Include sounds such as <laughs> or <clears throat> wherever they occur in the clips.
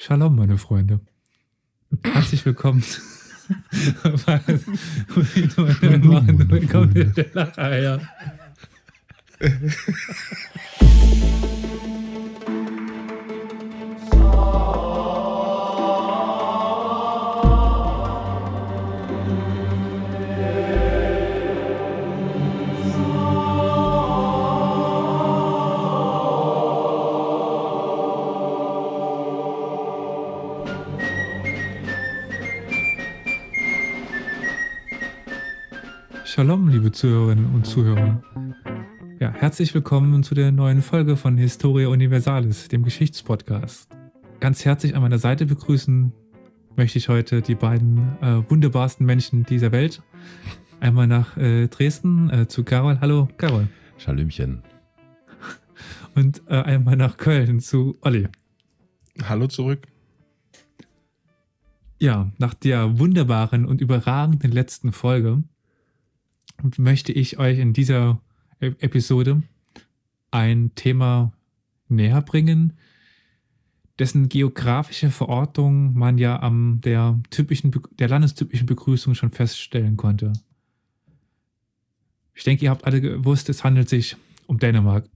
Shalom, meine Freunde. Herzlich willkommen. Willkommen der Lacher, <laughs> ja. Shalom, liebe Zuhörerinnen und Zuhörer. Ja, herzlich willkommen zu der neuen Folge von Historia Universalis, dem Geschichtspodcast. Ganz herzlich an meiner Seite begrüßen möchte ich heute die beiden äh, wunderbarsten Menschen dieser Welt. Einmal nach äh, Dresden äh, zu Carol. Hallo, Carol. Schalümchen. Und äh, einmal nach Köln zu Olli. Hallo zurück. Ja, nach der wunderbaren und überragenden letzten Folge möchte ich euch in dieser e- Episode ein Thema näher bringen, dessen geografische Verortung man ja am der typischen, der landestypischen Begrüßung schon feststellen konnte. Ich denke, ihr habt alle gewusst, es handelt sich um Dänemark.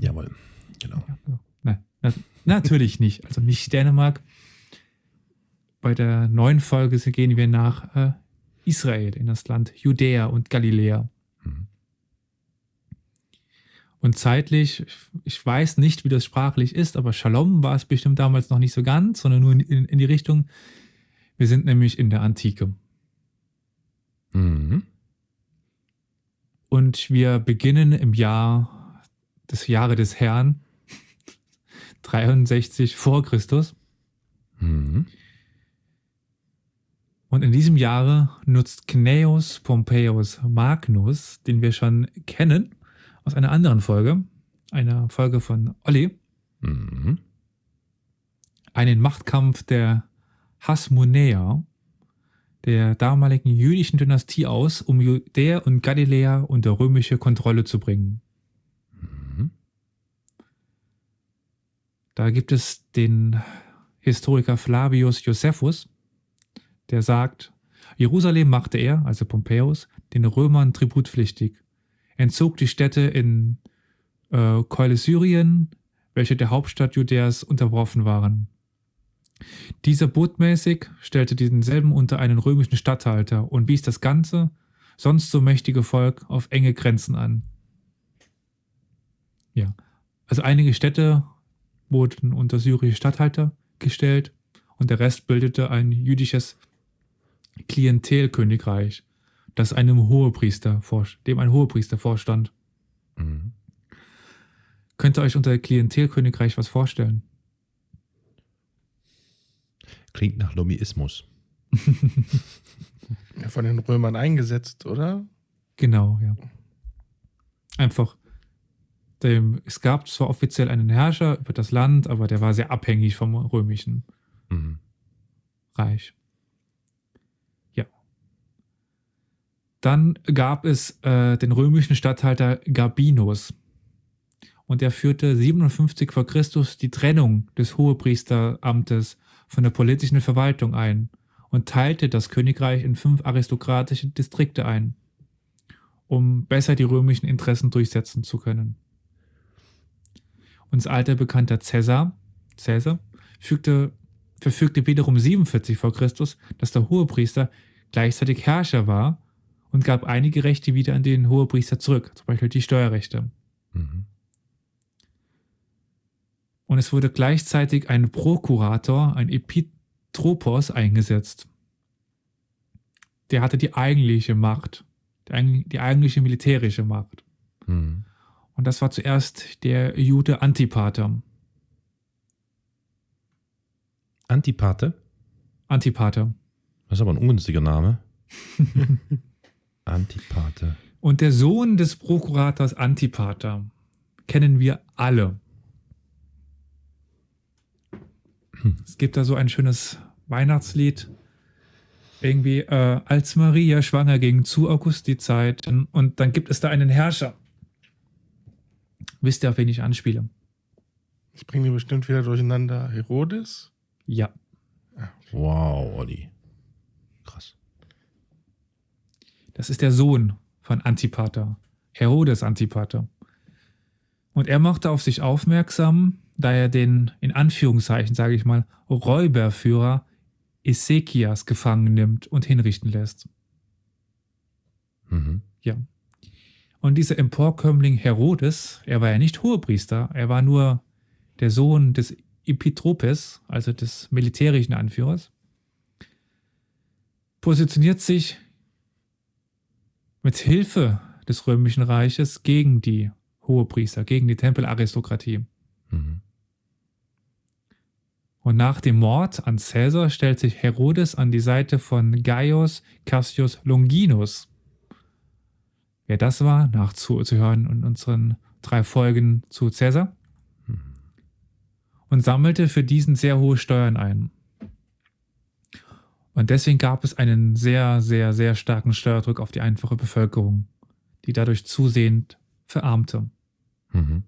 Jawohl, genau. Nein, na, natürlich <laughs> nicht. Also nicht Dänemark. Bei der neuen Folge gehen wir nach äh, Israel, in das Land Judäa und Galiläa. Mhm. Und zeitlich, ich weiß nicht, wie das sprachlich ist, aber Shalom war es bestimmt damals noch nicht so ganz, sondern nur in, in die Richtung, wir sind nämlich in der Antike. Mhm. Und wir beginnen im Jahr des Jahre des Herrn, <laughs> 63 vor Christus. Mhm. Und in diesem Jahre nutzt Cnaeus Pompeius Magnus, den wir schon kennen, aus einer anderen Folge, einer Folge von Olli, mhm. einen Machtkampf der Hasmonäer, der damaligen jüdischen Dynastie aus, um Judäa und Galiläa unter römische Kontrolle zu bringen. Mhm. Da gibt es den Historiker Flavius Josephus, der sagt, Jerusalem machte er, also Pompeius, den Römern tributpflichtig, entzog die Städte in äh, Keule Syrien, welche der Hauptstadt Judäas unterworfen waren. Dieser botmäßig stellte denselben unter einen römischen Statthalter und wies das ganze, sonst so mächtige Volk auf enge Grenzen an. Ja, also einige Städte wurden unter syrische Statthalter gestellt und der Rest bildete ein jüdisches Klientelkönigreich, das einem Hohepriester dem ein Hohepriester vorstand. Mhm. Könnt ihr euch unter Klientelkönigreich was vorstellen? Klingt nach Lobbyismus. <laughs> ja, von den Römern eingesetzt, oder? Genau, ja. Einfach. Dem, es gab zwar offiziell einen Herrscher über das Land, aber der war sehr abhängig vom römischen mhm. Reich. Dann gab es äh, den römischen Statthalter Gabinus. Und er führte 57 vor Christus die Trennung des Hohepriesteramtes von der politischen Verwaltung ein und teilte das Königreich in fünf aristokratische Distrikte ein, um besser die römischen Interessen durchsetzen zu können. Unser alter Bekannter Caesar, Caesar fügte, verfügte wiederum 47 vor Christus, dass der Hohepriester gleichzeitig Herrscher war und gab einige Rechte wieder an den Hohepriester zurück, zum Beispiel die Steuerrechte. Mhm. Und es wurde gleichzeitig ein Prokurator, ein Epitropos eingesetzt. Der hatte die eigentliche Macht, die eigentliche militärische Macht. Mhm. Und das war zuerst der Jude Antipater. Antipater? Antipater. Das ist aber ein ungünstiger Name. <laughs> Antipater. Und der Sohn des Prokurators Antipater kennen wir alle. Hm. Es gibt da so ein schönes Weihnachtslied. Irgendwie, äh, als Maria schwanger ging zu August die Zeit. Und dann gibt es da einen Herrscher. Wisst ihr, auf wen ich anspiele? Ich bringe die bestimmt wieder durcheinander. Herodes? Ja. Wow, Olli. Krass. Das ist der Sohn von Antipater, Herodes Antipater. Und er machte auf sich aufmerksam, da er den, in Anführungszeichen sage ich mal, Räuberführer Ezekias gefangen nimmt und hinrichten lässt. Mhm. Ja. Und dieser Emporkömmling Herodes, er war ja nicht Hohepriester, er war nur der Sohn des Epitropes, also des militärischen Anführers, positioniert sich mit Hilfe des römischen Reiches gegen die Hohepriester, gegen die Tempelaristokratie. Mhm. Und nach dem Mord an Caesar stellt sich Herodes an die Seite von Gaius Cassius Longinus. Wer das war, nachzuhören in unseren drei Folgen zu Caesar. Und sammelte für diesen sehr hohe Steuern ein. Und deswegen gab es einen sehr, sehr, sehr starken Steuerdruck auf die einfache Bevölkerung, die dadurch zusehend verarmte. Mhm.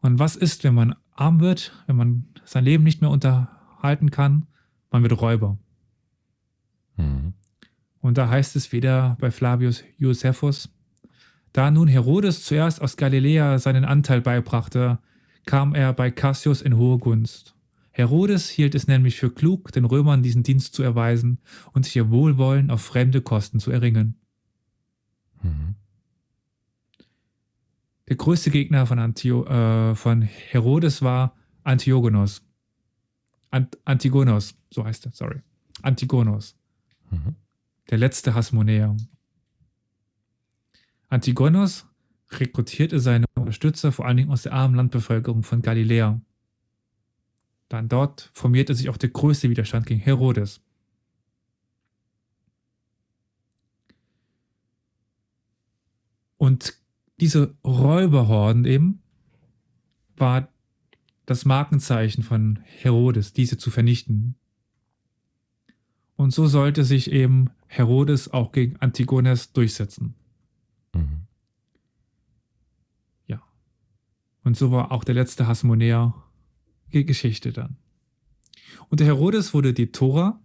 Und was ist, wenn man arm wird, wenn man sein Leben nicht mehr unterhalten kann? Man wird Räuber. Mhm. Und da heißt es wieder bei Flavius Josephus, da nun Herodes zuerst aus Galiläa seinen Anteil beibrachte, kam er bei Cassius in hohe Gunst. Herodes hielt es nämlich für klug, den Römern diesen Dienst zu erweisen und sich ihr Wohlwollen auf fremde Kosten zu erringen. Mhm. Der größte Gegner von, Antio äh, von Herodes war Antigonos. Ant Antigonos, so heißt er, sorry. Antigonos, Mhm. der letzte Hasmonäer. Antigonos rekrutierte seine Unterstützer vor allen Dingen aus der armen Landbevölkerung von Galiläa. Dann dort formierte sich auch der größte Widerstand gegen Herodes. Und diese Räuberhorden eben war das Markenzeichen von Herodes, diese zu vernichten. Und so sollte sich eben Herodes auch gegen Antigones durchsetzen. Mhm. Ja. Und so war auch der letzte Hasmonäer Geschichte dann. Unter Herodes wurde die Tora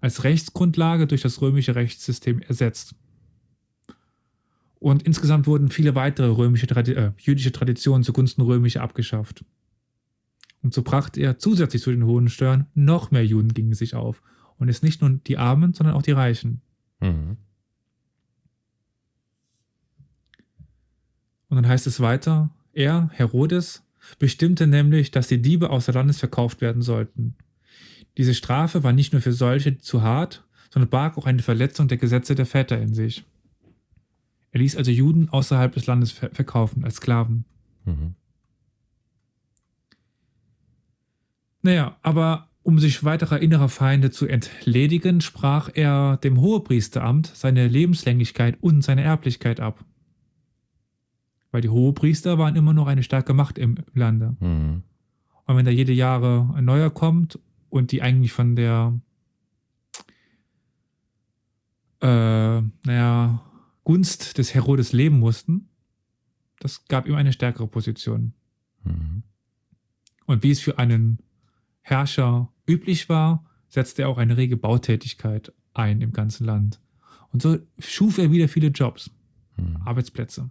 als Rechtsgrundlage durch das römische Rechtssystem ersetzt. Und insgesamt wurden viele weitere römische äh, jüdische Traditionen zugunsten römischer abgeschafft. Und so brachte er zusätzlich zu den hohen Steuern noch mehr Juden gegen sich auf. Und es nicht nur die Armen, sondern auch die Reichen. Mhm. Und dann heißt es weiter, er, Herodes, bestimmte nämlich, dass die Diebe außer Landes verkauft werden sollten. Diese Strafe war nicht nur für solche zu hart, sondern barg auch eine Verletzung der Gesetze der Väter in sich. Er ließ also Juden außerhalb des Landes ver verkaufen, als Sklaven. Mhm. Naja, aber um sich weiterer innerer Feinde zu entledigen, sprach er dem Hohepriesteramt seine Lebenslänglichkeit und seine Erblichkeit ab. Weil die Hohepriester waren immer noch eine starke Macht im Lande. Mhm. Und wenn da jede Jahre ein neuer kommt und die eigentlich von der, äh, naja, Gunst des Herodes leben mussten, das gab ihm eine stärkere Position. Mhm. Und wie es für einen Herrscher üblich war, setzte er auch eine rege Bautätigkeit ein im ganzen Land. Und so schuf er wieder viele Jobs, Mhm. Arbeitsplätze.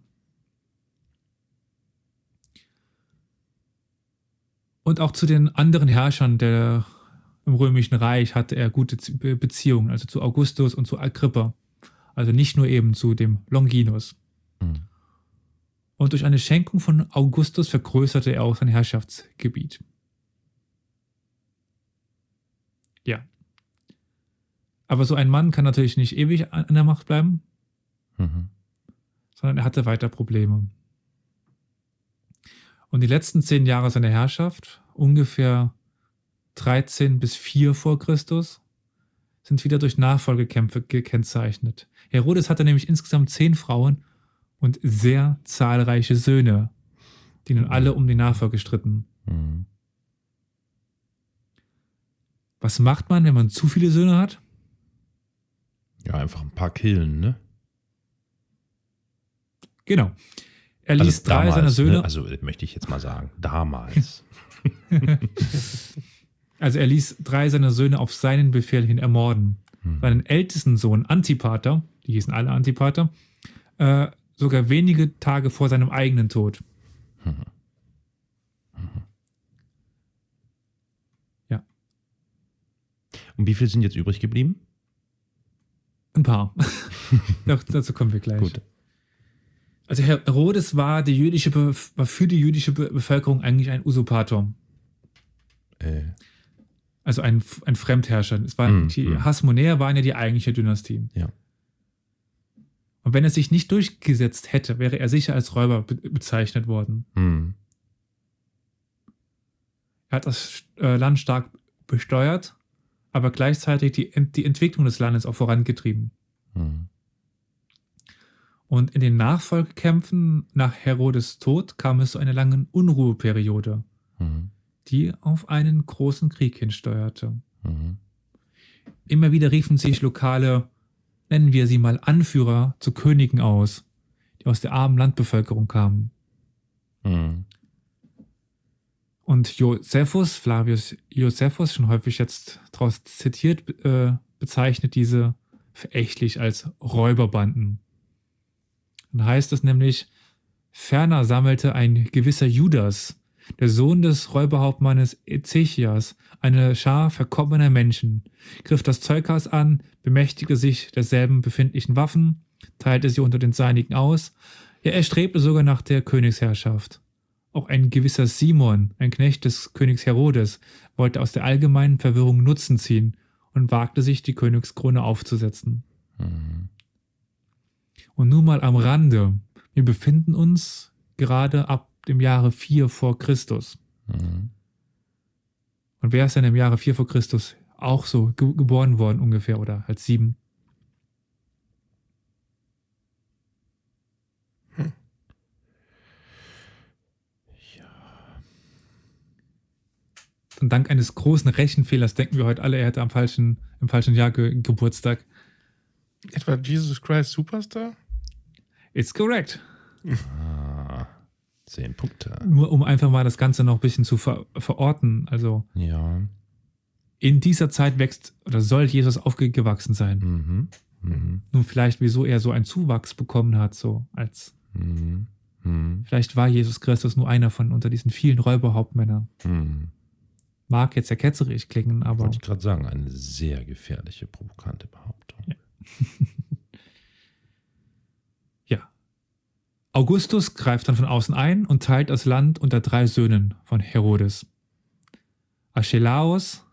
Und auch zu den anderen Herrschern der, im Römischen Reich hatte er gute Beziehungen, also zu Augustus und zu Agrippa. Also nicht nur eben zu dem Longinus. Mhm. Und durch eine Schenkung von Augustus vergrößerte er auch sein Herrschaftsgebiet. Ja. Aber so ein Mann kann natürlich nicht ewig an an der Macht bleiben, Mhm. sondern er hatte weiter Probleme. Und die letzten zehn Jahre seiner Herrschaft, ungefähr 13 bis 4 vor Christus, sind wieder durch Nachfolgekämpfe gekennzeichnet. Herodes hatte nämlich insgesamt zehn Frauen und sehr zahlreiche Söhne, die nun alle um die Nachfolge stritten. Mhm. Was macht man, wenn man zu viele Söhne hat? Ja, einfach ein paar killen, ne? Genau. Er ließ drei damals, seiner Söhne. Ne? Also möchte ich jetzt mal sagen, damals. <laughs> Also er ließ drei seiner Söhne auf seinen Befehl hin ermorden. Hm. Seinen ältesten Sohn Antipater, die hießen alle Antipater, äh, sogar wenige Tage vor seinem eigenen Tod. Und wie viele sind jetzt übrig geblieben? Ein paar. <laughs> Doch, dazu kommen wir gleich. Gut. Also Herodes war, die jüdische war für die jüdische Be Bevölkerung eigentlich ein Usurpator. Äh, Also ein, ein Fremdherrscher. Es waren, Mm, die mm. Hasmonäer waren ja die eigentliche Dynastie. ja. Und wenn er sich nicht durchgesetzt hätte, wäre er sicher als Räuber be bezeichnet worden. Hm. Er hat das äh, Land stark besteuert, aber gleichzeitig die, die Entwicklung des Landes auch vorangetrieben. Hm. Und in den Nachfolgekämpfen nach Herodes Tod kam es zu einer langen Unruheperiode, Hm. die auf einen großen Krieg hinsteuerte. Hm. Immer wieder riefen sich lokale, nennen wir sie mal Anführer, zu Königen aus, die aus der armen Landbevölkerung kamen. Hm. Und Josephus, Flavius Josephus, schon häufig jetzt daraus zitiert, äh, bezeichnet diese verächtlich als Räuberbanden. Dann heißt es nämlich, ferner sammelte ein gewisser Judas, der Sohn des Räuberhauptmannes Ezechias, eine Schar verkommener Menschen, griff das Zeughaus an, bemächtigte sich derselben befindlichen Waffen, teilte sie unter den Seinigen aus, ja, er strebte sogar nach der Königsherrschaft. Auch ein gewisser Simon, ein Knecht des Königs Herodes, wollte aus der allgemeinen Verwirrung Nutzen ziehen und wagte sich, die Königskrone aufzusetzen. Hm. Und nun mal am Rande. Wir befinden uns gerade ab dem Jahre 4 vor Christus. Hm. Und wer ist denn im Jahre 4 vor Christus auch so ge geboren worden ungefähr oder als sieben? Und dank eines großen Rechenfehlers denken wir heute alle, er hätte am falschen, im falschen Jahr ge Geburtstag. Etwa Jesus Christ Superstar? It's correct. Ah, zehn Punkte. Nur um einfach mal das Ganze noch ein bisschen zu ver verorten. Also Ja. in dieser Zeit wächst oder soll Jesus aufgewachsen sein. Mhm. Mhm. Nun vielleicht, wieso er so einen Zuwachs bekommen hat, so als Mhm. Mhm. vielleicht war Jesus Christus nur einer von unter diesen vielen Räuberhauptmännern. Mhm. Mag jetzt ja ketzerisch klingen, aber Wollte ich gerade sagen, eine sehr gefährliche, provokante Behauptung. ja. <laughs> Augustus greift dann von außen ein und teilt das Land unter drei Söhnen von Herodes. Archelaus,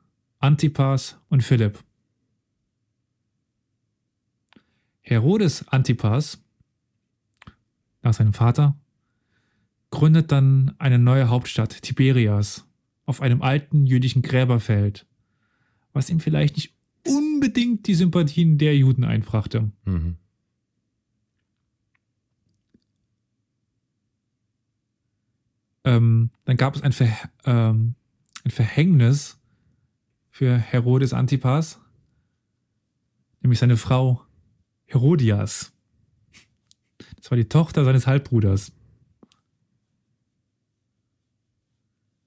Antipas und Philipp. Herodes Antipas, nach seinem Vater, gründet dann eine neue Hauptstadt, Tiberias, auf einem alten jüdischen Gräberfeld, was ihm vielleicht nicht unbedingt die Sympathien der Juden einbrachte. Mhm. Ähm, dann gab es ein, Ver ähm, ein Verhängnis für Herodes Antipas, nämlich seine Frau Herodias. Das war die Tochter seines Halbbruders.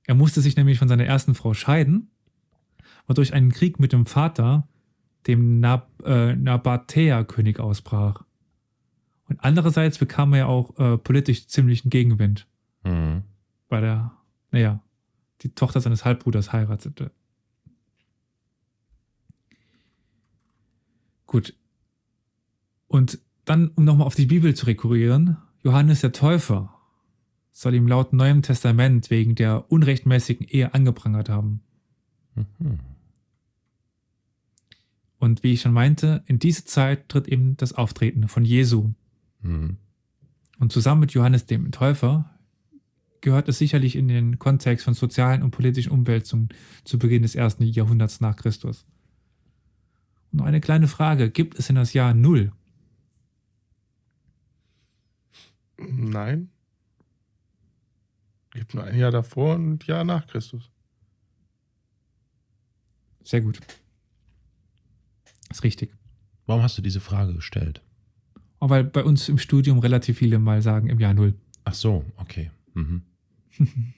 Er musste sich nämlich von seiner ersten Frau scheiden, wodurch ein Krieg mit dem Vater, dem Nab äh, Nabatäer-König, ausbrach. Und andererseits bekam er auch äh, politisch ziemlichen Gegenwind Mhm. Weil er, naja, die Tochter seines Halbbruders heiratete. Gut. Und dann, um nochmal auf die Bibel zu rekurrieren, Johannes der Täufer soll ihm laut Neuem Testament wegen der unrechtmäßigen Ehe angeprangert haben. Mhm. Und wie ich schon meinte, in diese Zeit tritt eben das Auftreten von Jesu. Mhm. Und zusammen mit Johannes dem Täufer gehört es sicherlich in den Kontext von sozialen und politischen Umwälzungen zu Beginn des ersten Jahrhunderts nach Christus. Und noch eine kleine Frage: Gibt es denn das Jahr Null? Nein. Gibt nur ein Jahr davor und ein Jahr nach Christus. Sehr gut. Ist richtig. Warum hast du diese Frage gestellt? Weil bei uns im Studium relativ viele mal sagen im Jahr Null. Ach so, okay. Mhm. <laughs>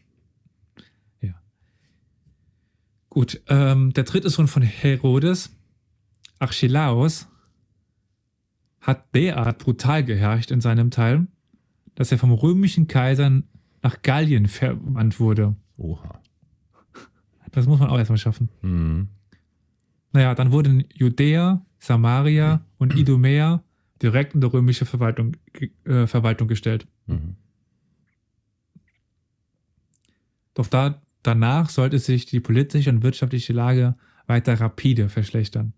Gut, ähm, der dritte Sohn von Herodes, Archelaus, hat derart brutal geherrscht in seinem Teil, dass er vom römischen Kaiser nach Gallien verwandt wurde. Oha. Das muss man auch erstmal schaffen. Mhm. Naja, dann wurden Judäa, Samaria und Idumea direkt unter römische Verwaltung, äh, Verwaltung gestellt. Mhm. Doch da, danach sollte sich die politische und wirtschaftliche Lage weiter rapide verschlechtern.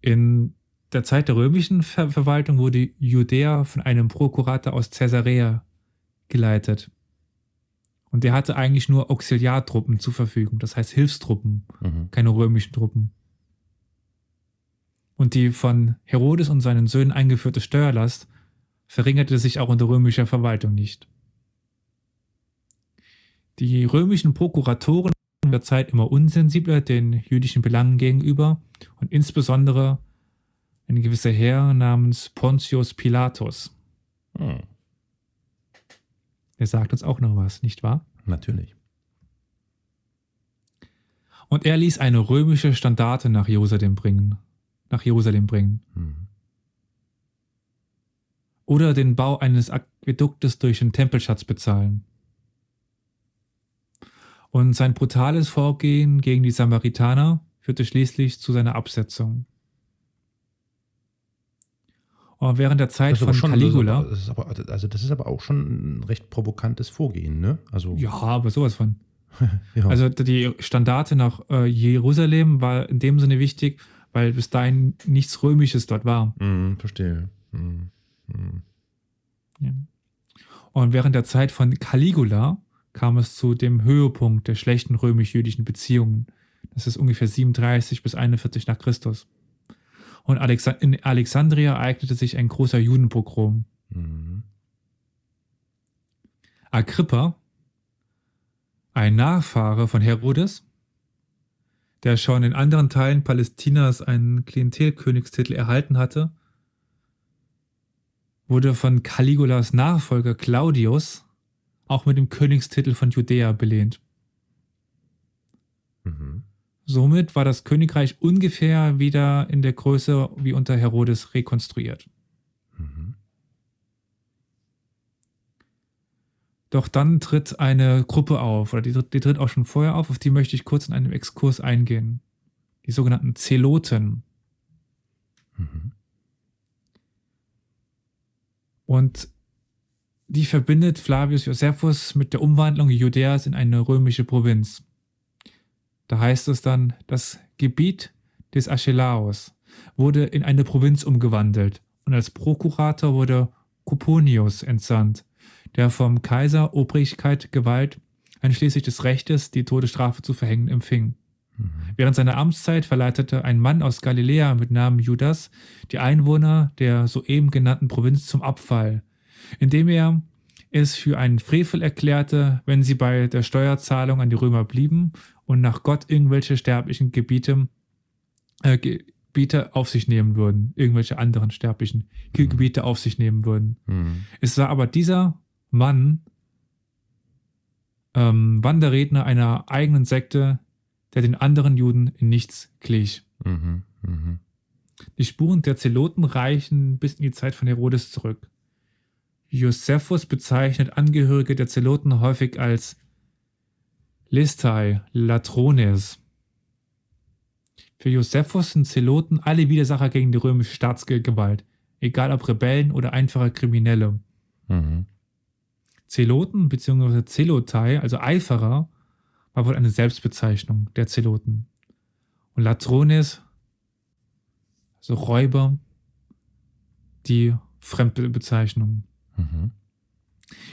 In der Zeit der römischen Ver Verwaltung wurde Judäa von einem Prokurator aus Caesarea geleitet. Und der hatte eigentlich nur Auxiliartruppen zur Verfügung, das heißt Hilfstruppen, Mhm. keine römischen Truppen. Und die von Herodes und seinen Söhnen eingeführte Steuerlast verringerte sich auch unter römischer Verwaltung nicht. Die römischen Prokuratoren waren in der Zeit immer unsensibler den jüdischen Belangen gegenüber und insbesondere ein gewisser Herr namens Pontius Pilatus. Mhm. Der sagt uns auch noch was, nicht wahr? Natürlich. Und er ließ eine römische Standarte nach Jerusalem bringen. Nach Jerusalem bringen. Mhm. Oder den Bau eines Aquäduktes durch den Tempelschatz bezahlen. Und sein brutales Vorgehen gegen die Samaritaner führte schließlich zu seiner Absetzung. Und während der Zeit von schon, Caligula, Das ist aber, also das ist aber auch schon ein recht provokantes Vorgehen, ne? Also, ja, aber sowas von. <laughs> ja. Also die Standarte nach äh, Jerusalem war in dem Sinne wichtig, weil bis dahin nichts Römisches dort war. Mhm, verstehe. Mhm. Mhm. Ja. Und während der Zeit von Caligula kam es zu dem Höhepunkt der schlechten römisch-jüdischen Beziehungen. Das ist ungefähr 37 bis 41 nach Christus. Und in Alexandria ereignete sich ein großer Judenpogrom. Mhm. Agrippa, ein Nachfahre von Herodes, der schon in anderen Teilen Palästinas einen Klientelkönigstitel erhalten hatte, wurde von Caligulas Nachfolger Claudius auch mit dem Königstitel von Judäa belehnt. Mhm. Somit war das Königreich ungefähr wieder in der Größe wie unter Herodes rekonstruiert. Mhm. Doch dann tritt eine Gruppe auf, oder die, tritt- die tritt auch schon vorher auf, auf die möchte ich kurz in einem Exkurs eingehen. Die sogenannten Zeloten. Mhm. Und die verbindet Flavius Josephus mit der Umwandlung Judäas in eine römische Provinz. Da heißt es dann, das Gebiet des Archelaos wurde in eine Provinz umgewandelt und als Prokurator wurde Cuponius entsandt, der vom Kaiser Obrigkeit, Gewalt, einschließlich des Rechtes, die Todesstrafe zu verhängen, empfing. Mhm. Während seiner Amtszeit verleitete ein Mann aus Galiläa mit Namen Judas die Einwohner der soeben genannten Provinz zum Abfall, indem er es für einen Frevel erklärte, wenn sie bei der Steuerzahlung an die Römer blieben und nach Gott irgendwelche sterblichen Gebiete, äh, Gebiete auf sich nehmen würden, irgendwelche anderen sterblichen Ge- Gebiete auf sich nehmen würden. Mhm. Es war aber dieser Mann, ähm, Wanderredner einer eigenen Sekte, der den anderen Juden in nichts glich. Mhm. Mhm. Die Spuren der Zeloten reichen bis in die Zeit von Herodes zurück. Josephus bezeichnet Angehörige der Zeloten häufig als Listai, Latrones. Für Josephus sind Zeloten alle Widersacher gegen die römische Staatsgewalt, egal ob Rebellen oder einfache Kriminelle. Mhm. Zeloten bzw. Zelotai, also Eiferer, war wohl eine Selbstbezeichnung der Zeloten. Und Latrones, also Räuber, die Fremdbezeichnung. Mhm.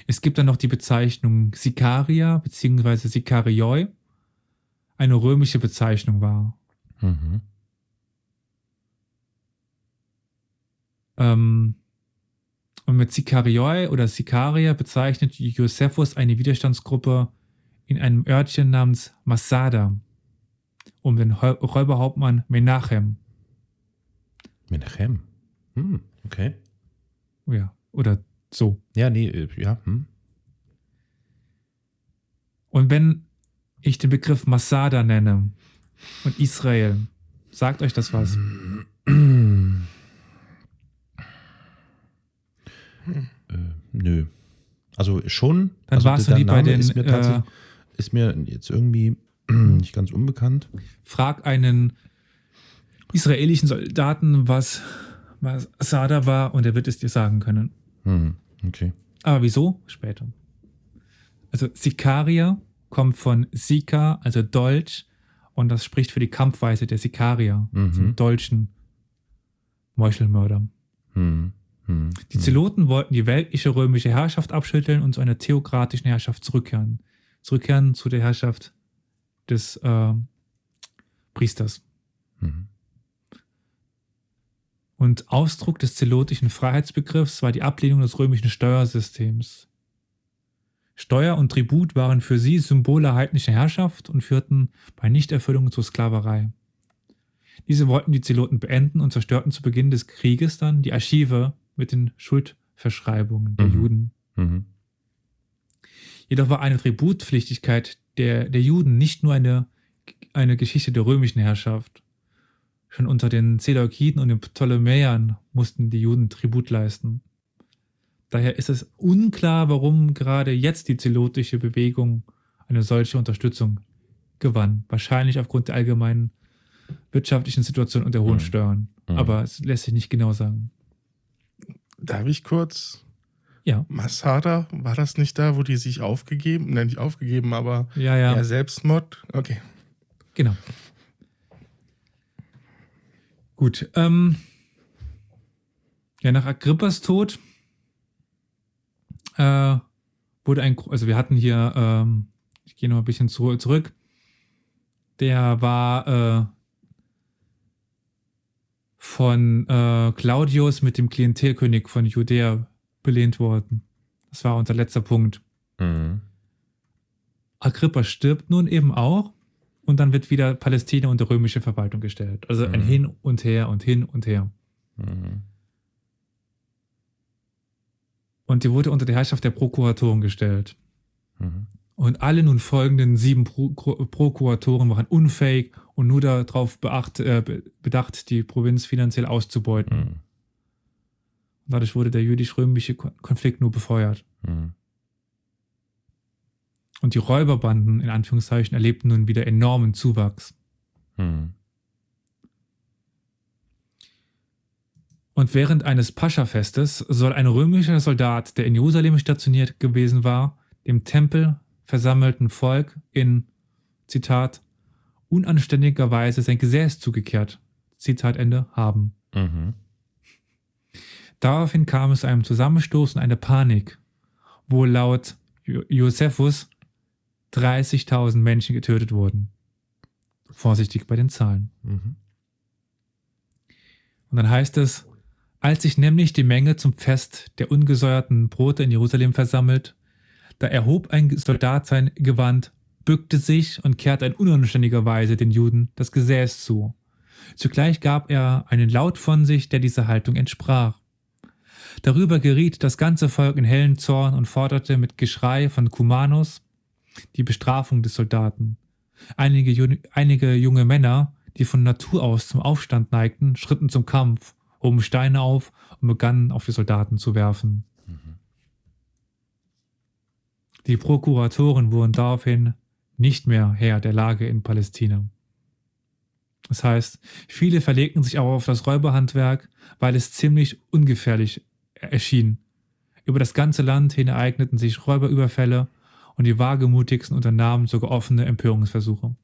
Es gibt dann noch die Bezeichnung Sicaria bzw. Sicarioi, eine römische Bezeichnung war. Mhm. Ähm, und mit Sicarioi oder Sicaria bezeichnet Josephus eine Widerstandsgruppe in einem Örtchen namens Masada um den Räuberhauptmann Menachem. Menachem. Hm, okay. Ja, oder so. Ja, nee, äh, ja. Hm. Und wenn ich den Begriff Masada nenne und Israel, sagt euch das was? Äh, nö. Also schon. Dann also warst du der nie bei den, Ist mir, äh, ist mir jetzt irgendwie <clears throat> nicht ganz unbekannt. Frag einen israelischen Soldaten, was Masada war und er wird es dir sagen können. Hm, okay. Aber wieso? Später. Also Sikaria kommt von Sika, also Dolch, und das spricht für die Kampfweise der Sikarier, Mhm. zum deutschen Meuchelmörder. Hm, hm, Die Zeloten wollten die weltliche römische Herrschaft abschütteln und zu einer theokratischen Herrschaft zurückkehren. Zurückkehren zu der Herrschaft des äh, Priesters. Mhm. Und Ausdruck des zelotischen Freiheitsbegriffs war die Ablehnung des römischen Steuersystems. Steuer und Tribut waren für sie Symbole heidnischer Herrschaft und führten bei Nichterfüllung zur Sklaverei. Diese wollten die Zeloten beenden und zerstörten zu Beginn des Krieges dann die Archive mit den Schuldverschreibungen der Mhm. Juden. Mhm. Jedoch war eine Tributpflichtigkeit der, der Juden nicht nur eine, eine Geschichte der römischen Herrschaft. Schon unter den Seleukiden und den Ptolemäern mussten die Juden Tribut leisten. Daher ist es unklar, warum gerade jetzt die zelotische Bewegung eine solche Unterstützung gewann. Wahrscheinlich aufgrund der allgemeinen wirtschaftlichen Situation und der hohen Mhm. Steuern. Mhm. Aber es lässt sich nicht genau sagen. Darf ich kurz? Ja. Masada, war das nicht da, wo die sich aufgegeben, nein, nicht aufgegeben, aber Ja, ja. ja, Selbstmord? Okay. Genau. Gut. Ähm, ja, nach Agrippas Tod äh, wurde ein, also wir hatten hier, ähm, ich gehe noch ein bisschen zu, zurück, der war äh, von äh, Claudius mit dem Klientelkönig von Judäa belehnt worden. Das war unser letzter Punkt. Mhm. Agrippa stirbt nun eben auch und dann wird wieder Palästina unter römische Verwaltung gestellt. Also ein Mhm. Hin und Her und Hin und Her. Mhm. Und die wurde unter die Herrschaft der Prokuratoren gestellt. Mhm. Und alle nun folgenden sieben Pro Pro Prokuratoren waren unfähig und nur darauf beacht, äh, be- bedacht, die Provinz finanziell auszubeuten. Mhm. Und dadurch wurde der jüdisch-römische Kon- Konflikt nur befeuert. Mhm. Und die Räuberbanden, in Anführungszeichen, erlebten nun wieder enormen Zuwachs. Mhm. Und während eines Pascha-Festes soll ein römischer Soldat, der in Jerusalem stationiert gewesen war, dem Tempel versammelten Volk in, Zitat, unanständiger Weise sein Gesäß zugekehrt, Zitat Ende, haben. Mhm. Daraufhin kam es zu einem Zusammenstoß und eine Panik, wo laut Jo- Josephus 30.000 Menschen getötet wurden. Vorsichtig bei den Zahlen. Mhm. Und dann heißt es, als sich nämlich die Menge zum Fest der ungesäuerten Brote in Jerusalem versammelt, da erhob ein Soldat sein Gewand, bückte sich und kehrte in unanständiger Weise den Juden das Gesäß zu. Zugleich gab er einen Laut von sich, der dieser Haltung entsprach. Darüber geriet das ganze Volk in hellen Zorn und forderte mit Geschrei von Kumanus die Bestrafung des Soldaten. Einige, einige junge Männer, die von Natur aus zum Aufstand neigten, schritten zum Kampf, hoben Steine auf und begannen auf die Soldaten zu werfen. Die Prokuratoren wurden daraufhin nicht mehr Herr der Lage in Palästina. Das heißt, viele verlegten sich auch auf das Räuberhandwerk, weil es ziemlich ungefährlich erschien. Über das ganze Land hin ereigneten sich Räuberüberfälle und die wagemutigsten unternahmen sogar offene Empörungsversuche.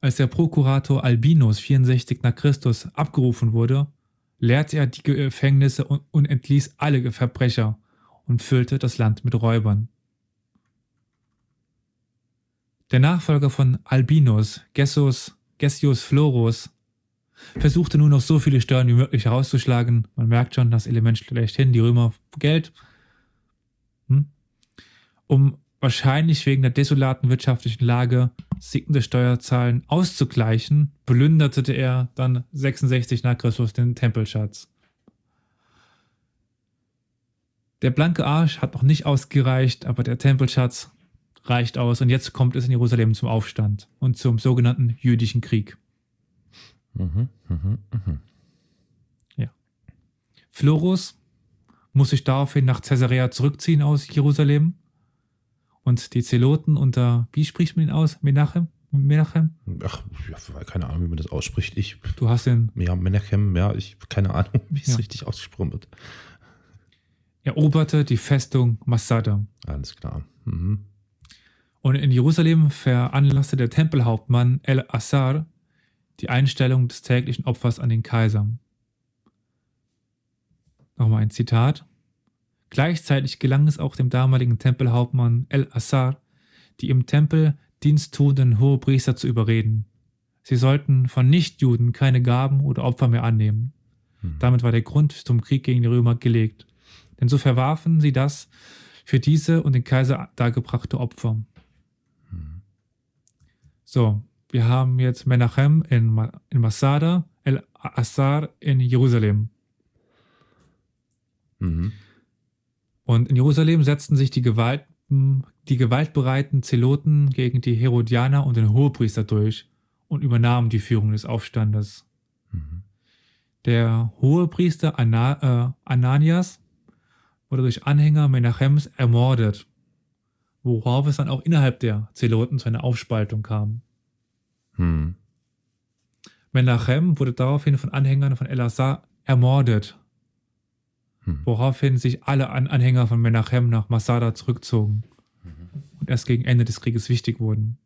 Als der Prokurator Albinus 64 nach Christus abgerufen wurde, leerte er die Gefängnisse und, entließ alle Verbrecher und füllte das Land mit Räubern. Der Nachfolger von Albinus, Gessus, Gessius Florus, versuchte nur noch so viele Steuern wie möglich herauszuschlagen. Man merkt schon, das Element schlechthin, die Römer Geld. Um wahrscheinlich wegen der desolaten wirtschaftlichen Lage sinkende Steuerzahlen auszugleichen, plünderte er dann 66 nach Christus den Tempelschatz. Der blanke Arsch hat noch nicht ausgereicht, aber der Tempelschatz reicht aus und jetzt kommt es in Jerusalem zum Aufstand und zum sogenannten jüdischen Krieg. Mhm, mhm, mhm. Florus muss sich daraufhin nach Caesarea zurückziehen aus Jerusalem und die Zeloten unter, wie spricht man ihn aus? Menachem? Menachem? Ach, ja, keine Ahnung, wie man das ausspricht. Ich, Du hast den ja, Menachem, ja, ich, keine Ahnung, wie es Ja. richtig ausgesprochen wird. eroberte die Festung Masada. Alles klar. Mhm. Und in Jerusalem veranlasste der Tempelhauptmann El-Assar die Einstellung des täglichen Opfers an den Kaiser. Nochmal ein Zitat. Gleichzeitig gelang es auch dem damaligen Tempelhauptmann El-Assar, die im Tempel diensttuenden Hohepriester zu überreden. Sie sollten von Nichtjuden keine Gaben oder Opfer mehr annehmen. Mhm. Damit war der Grund zum Krieg gegen die Römer gelegt. Denn so verwarfen sie das für diese und den Kaiser dargebrachte Opfer. Mhm. So, wir haben jetzt Menachem in, Ma in Masada, El-Assar in Jerusalem. Mhm. Und in Jerusalem setzten sich die, Gewalt, die gewaltbereiten Zeloten gegen die Herodianer und den Hohepriester durch und übernahmen die Führung des Aufstandes. Mhm. Der Hohepriester Ana, äh, Ananias wurde durch Anhänger Menachems ermordet, worauf es dann auch innerhalb der Zeloten zu einer Aufspaltung kam. Mhm. Menachem wurde daraufhin von Anhängern von El-Assar ermordet, Mhm. woraufhin sich alle An Anhänger von Menachem nach Masada zurückzogen und erst gegen Ende des Krieges wichtig wurden.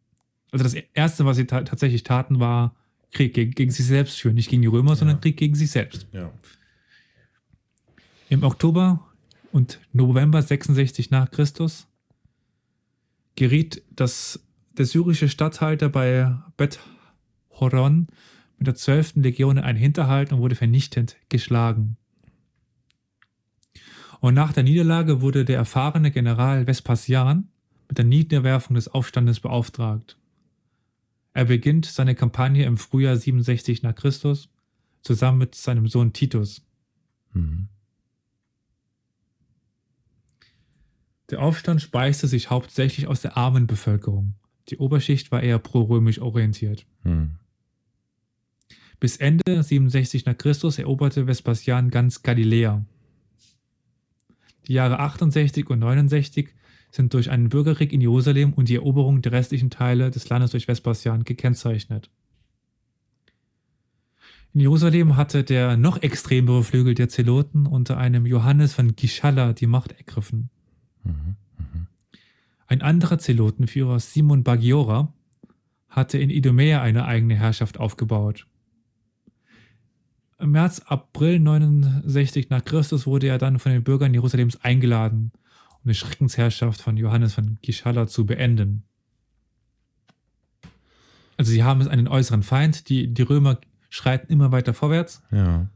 Also das Erste, was sie ta tatsächlich taten, war Krieg gegen, gegen sich selbst führen. Nicht gegen die Römer, sondern Krieg gegen sich selbst. Ja. Im Oktober und November 66 nach Christus geriet das, der syrische Statthalter bei Bet Horon mit der 12. Legion in einen Hinterhalt und wurde vernichtend geschlagen. Und nach der Niederlage wurde der erfahrene General Vespasian mit der Niederwerfung des Aufstandes beauftragt. Er beginnt seine Kampagne im Frühjahr 67 nach Christus zusammen mit seinem Sohn Titus. Mhm. Der Aufstand speiste sich hauptsächlich aus der armen Bevölkerung. Die Oberschicht war eher pro-römisch orientiert. Mhm. Bis Ende 67 nach Christus eroberte Vespasian ganz Galiläa. Die Jahre 68 und 69 sind durch einen Bürgerkrieg in Jerusalem und die Eroberung der restlichen Teile des Landes durch Vespasian gekennzeichnet. In Jerusalem hatte der noch extremere Flügel der Zeloten unter einem Johannes von Gischala die Macht ergriffen. Mhm. Ein anderer Zelotenführer, Simon Bagiora, hatte in Idumäa eine eigene Herrschaft aufgebaut. Im März, April 69 nach Christus wurde er dann von den Bürgern Jerusalems eingeladen, um die Schreckensherrschaft von Johannes von Gischala zu beenden. Also sie haben einen äußeren Feind, die, die Römer schreiten immer weiter vorwärts, Ja.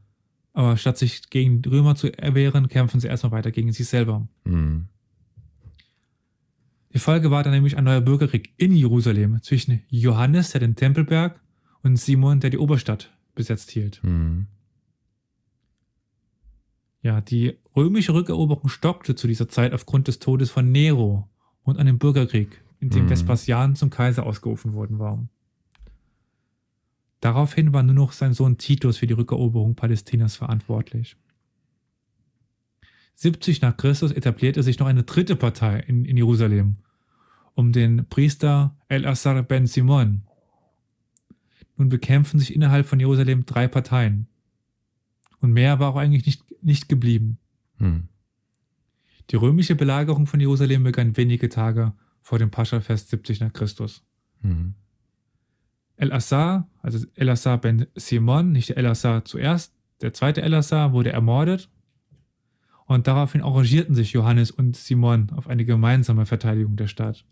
aber statt sich gegen die Römer zu erwehren, kämpfen sie erstmal weiter gegen sich selber. Mhm. Die Folge war dann nämlich ein neuer Bürgerkrieg in Jerusalem zwischen Johannes, der den Tempelberg, und Simon, der die Oberstadt besetzt hielt. Mhm. Ja, die römische Rückeroberung stockte zu dieser Zeit aufgrund des Todes von Nero und einem Bürgerkrieg, in dem Mhm. Vespasian zum Kaiser ausgerufen worden war. Daraufhin war nur noch sein Sohn Titus für die Rückeroberung Palästinas verantwortlich. 70 nach Christus etablierte sich noch eine dritte Partei in, in Jerusalem um den Priester El-Assar ben Simon. Nun bekämpfen sich innerhalb von Jerusalem drei Parteien. Und mehr war auch eigentlich nicht, nicht geblieben. Mhm. Die römische Belagerung von Jerusalem begann wenige Tage vor dem Paschafest 70 nach Christus. Mhm. El-Assar, also El-Assar ben Simon, nicht der El-Assar zuerst, der zweite El-Assar wurde ermordet und daraufhin arrangierten sich Johannes und Simon auf eine gemeinsame Verteidigung der Stadt.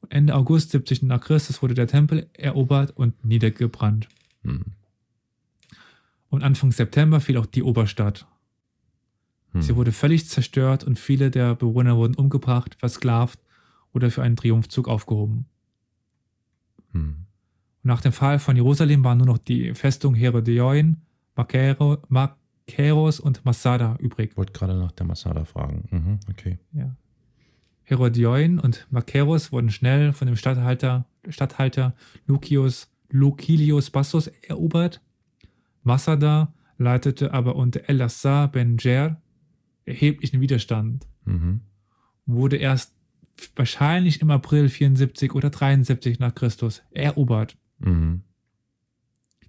Und Ende August 70 nach Christus wurde der Tempel erobert und niedergebrannt. Mhm. Und Anfang September fiel auch die Oberstadt. Mhm. Sie wurde völlig zerstört und viele der Bewohner wurden umgebracht, versklavt oder für einen Triumphzug aufgehoben. Und nach dem Fall von Jerusalem waren nur noch die Festung Herodeon, Makero, Makeros und Masada übrig. Ich wollte gerade nach der Masada fragen. Mhm. Okay. Ja. Herodion und Maceros wurden schnell von dem Statthalter, Statthalter Lucius Lucilius Bassus erobert. Masada leitete aber unter Elassar ben Jer erheblichen Widerstand Mhm. wurde erst wahrscheinlich im April 74 oder 73 nach Christus erobert. Mhm.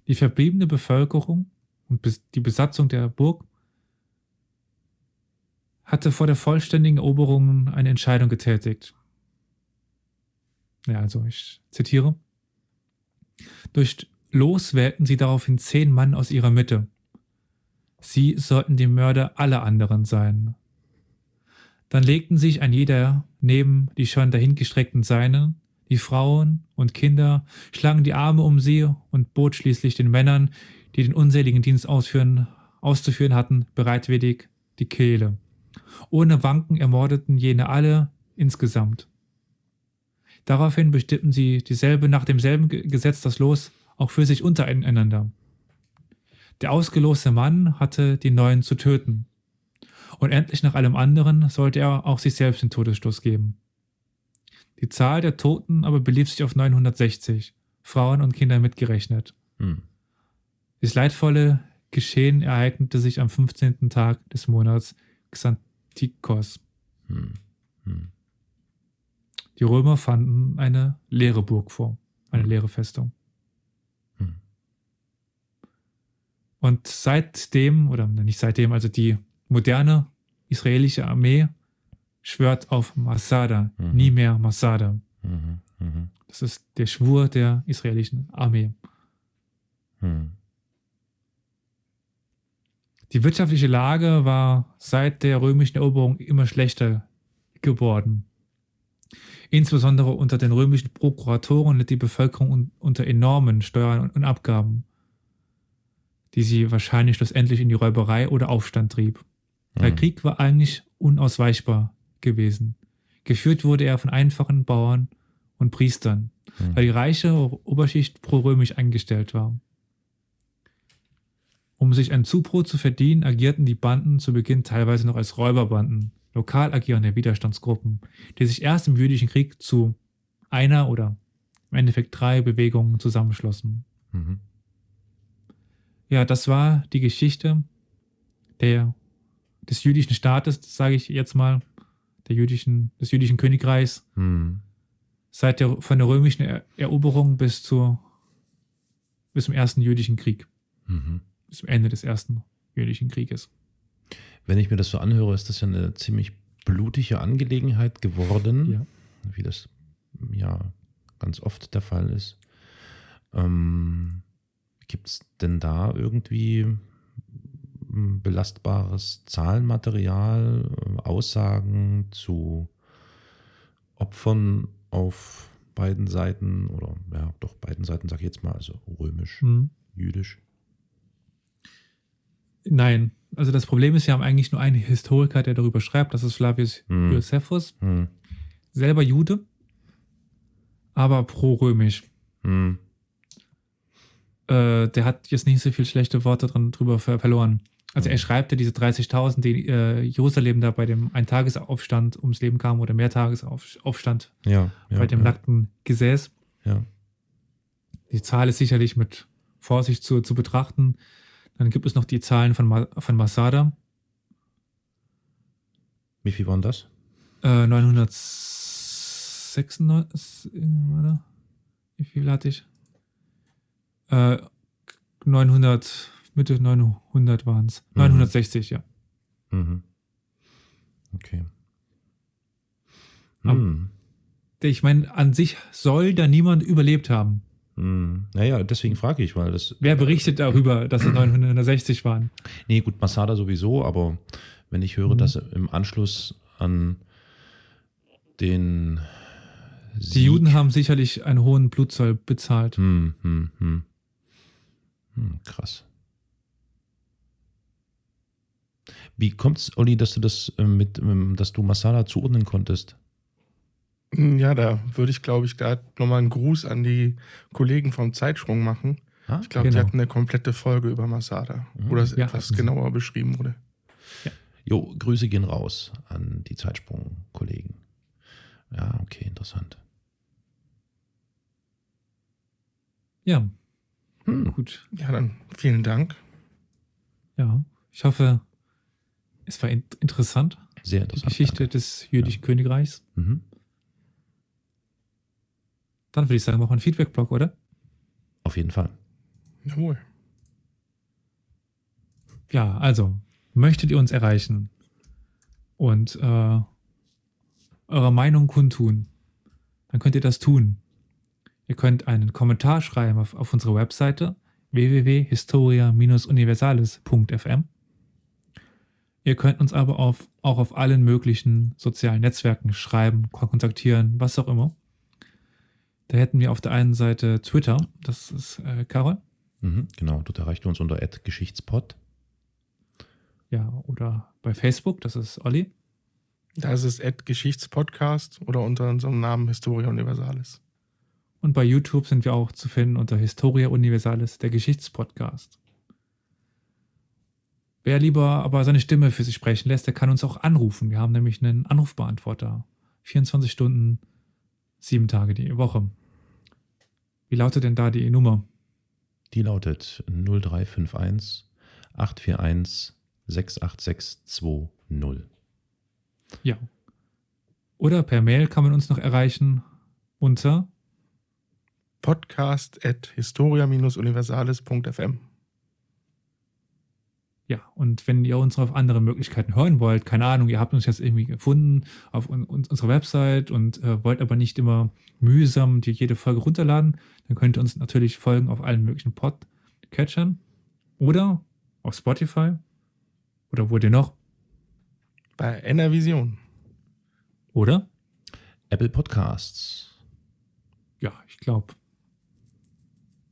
Die verbliebene Bevölkerung und die Besatzung der Burg hatte vor der vollständigen Eroberung eine Entscheidung getätigt. Ja, also ich zitiere. Durch Los wählten sie daraufhin zehn Mann aus ihrer Mitte. Sie sollten die Mörder aller anderen sein. Dann legten sich ein jeder neben die schon dahingestreckten Seinen, die Frauen und Kinder, schlangen die Arme um sie und bot schließlich den Männern, die den unseligen Dienst ausführen, auszuführen hatten, bereitwillig die Kehle. Ohne Wanken ermordeten jene alle insgesamt. Daraufhin bestimmten sie dieselbe nach demselben Ge- Gesetz das Los auch für sich untereinander. Der ausgeloste Mann hatte die Neuen zu töten. Und endlich nach allem anderen sollte er auch sich selbst den Todesstoß geben. Die Zahl der Toten aber belief sich auf 960, Frauen und Kinder mitgerechnet. Mhm. Das leidvolle Geschehen ereignete sich am 15. Tag des Monats Xantikos. Mhm. Mhm. Die Römer fanden eine leere Burg vor, eine leere Festung. Hm. Und seitdem, oder nicht seitdem, also die moderne israelische Armee schwört auf Masada, Mhm. nie mehr Masada. Mhm. Mhm. Das ist der Schwur der israelischen Armee. Mhm. Die wirtschaftliche Lage war seit der römischen Eroberung immer schlechter geworden. Insbesondere unter den römischen Prokuratoren litt die Bevölkerung un unter enormen Steuern und Abgaben, die sie wahrscheinlich schlussendlich in die Räuberei oder Aufstand trieb. Der Mhm. Krieg war eigentlich unausweichbar gewesen. Geführt wurde er von einfachen Bauern und Priestern, Mhm. weil die reiche Oberschicht pro-römisch eingestellt war. Um sich ein Zubrot zu verdienen, agierten die Banden zu Beginn teilweise noch als Räuberbanden, lokal agierende Widerstandsgruppen, die sich erst im jüdischen Krieg zu einer oder im Endeffekt drei Bewegungen zusammenschlossen. Mhm. Ja, das war die Geschichte der, des jüdischen Staates, sage ich jetzt mal, der jüdischen, des jüdischen Königreichs, Mhm. seit der, von der römischen er Eroberung bis, zur, bis zum ersten jüdischen Krieg, Mhm. bis zum Ende des ersten jüdischen Krieges. Wenn ich mir das so anhöre, ist das ja eine ziemlich blutige Angelegenheit geworden, Ja. wie das ja ganz oft der Fall ist. Ähm, Gibt es denn da irgendwie m, belastbares Zahlenmaterial, äh, Aussagen zu Opfern auf beiden Seiten oder ja, doch beiden Seiten, sag ich jetzt mal, also römisch, Hm. jüdisch? Nein, also das Problem ist, wir haben eigentlich nur einen Historiker, der darüber schreibt, das ist Flavius Hm. Josephus, Hm. selber Jude, aber pro-römisch. Hm. Äh, der hat jetzt nicht so viel schlechte Worte dran, drüber ver verloren. Also er schreibt ja diese 30.000, die äh, Jerusalem da bei dem Eintagesaufstand ums Leben kamen oder Mehrtagesaufstand Ja, ja, bei dem ja, nackten Gesäß. ja. Die Zahl ist sicherlich mit Vorsicht zu, zu betrachten. Dann gibt es noch die Zahlen von, Ma von Masada. Wie viel waren das? Äh, 996, äh, warte. Wie viel hatte ich? Äh, 900, Mitte 900 waren es. Mhm. 960, ja. Mhm. Okay. Am- Hm. Ich meine, an sich soll da niemand überlebt haben. Hm. Naja, deswegen frage ich, weil das. Wer berichtet darüber, dass es 960 waren? Nee, gut, Masada sowieso, aber wenn ich höre, Mhm. dass im Anschluss an den. Die Juden haben sicherlich einen hohen Blutzoll bezahlt. Hm, hm, hm. Hm, krass. Wie kommt's, Olli, dass du das äh, mit, ähm, dass du Masada zuordnen konntest? Ja, da würde ich, glaube ich, gerade nochmal einen Gruß an die Kollegen vom Zeitsprung machen. Ah, Ich glaube, Genau. die hatten eine komplette Folge über Masada, Mhm. wo das Ja, etwas sie. genauer beschrieben wurde. Jo, Grüße gehen raus an die Zeitsprung-Kollegen. Ja, okay, interessant. Ja, Hm. gut. Ja, dann vielen Dank. Ja, ich hoffe, es war in interessant, Sehr die interessant. Geschichte danke. des jüdischen Königreichs. Mhm. Dann würde ich sagen, machen wir einen Feedback-Blog, oder? Auf jeden Fall. Jawohl. Ja, also, möchtet ihr uns erreichen und äh, eure Meinung kundtun, dann könnt ihr das tun. Ihr könnt einen Kommentar schreiben auf, auf unsere Webseite www.historia-universales.fm. Ihr könnt uns aber auf, auch auf allen möglichen sozialen Netzwerken schreiben, kontaktieren, was auch immer. Da hätten wir auf der einen Seite Twitter, das ist äh, Carol. Mhm, genau, dort erreicht ihr uns unter Geschichtspot. Ja, oder bei Facebook, das ist Olli. Das ist Ed Geschichtspodcast oder unter unserem Namen Historia Universalis. Und bei YouTube sind wir auch zu finden unter Historia Universalis, der Geschichtspodcast. Wer lieber aber seine Stimme für sich sprechen lässt, der kann uns auch anrufen. Wir haben nämlich einen Anrufbeantworter. 24 Stunden, sieben Tage die Woche. Wie lautet denn da die Nummer? Die lautet 0351 841 68620. Ja. Oder per Mail kann man uns noch erreichen unter Podcast at historia-universalis.fm. Ja, und wenn ihr uns auf andere Möglichkeiten hören wollt, keine Ahnung, ihr habt uns jetzt irgendwie gefunden auf un uns, unserer Website und äh, wollt aber nicht immer mühsam die jede Folge runterladen, dann könnt ihr uns natürlich folgen auf allen möglichen Podcatchern oder auf Spotify oder wo ihr noch, Bei Enervision. oder? Apple Podcasts. Ja, ich glaube,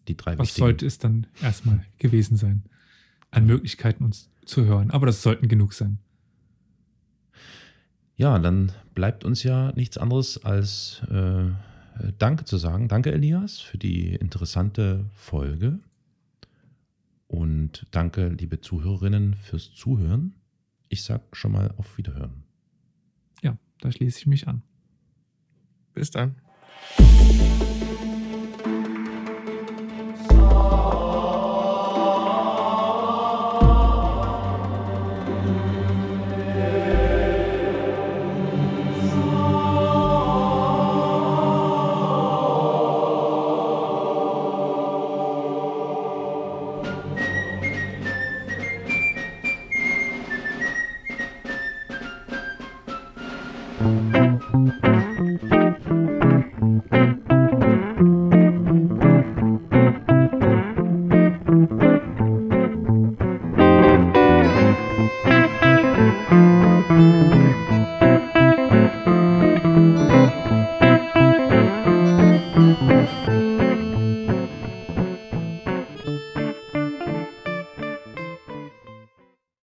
Die drei was wichtigen. sollte es dann erstmal gewesen sein an Möglichkeiten uns zu hören, aber das sollten genug sein. Ja, dann bleibt uns ja nichts anderes als äh, Danke zu sagen. Danke, Elias, für die interessante Folge. Und danke, liebe Zuhörerinnen, fürs Zuhören. Ich sag schon mal auf Wiederhören. Ja, da schließe ich mich an. Bis dann. Oh.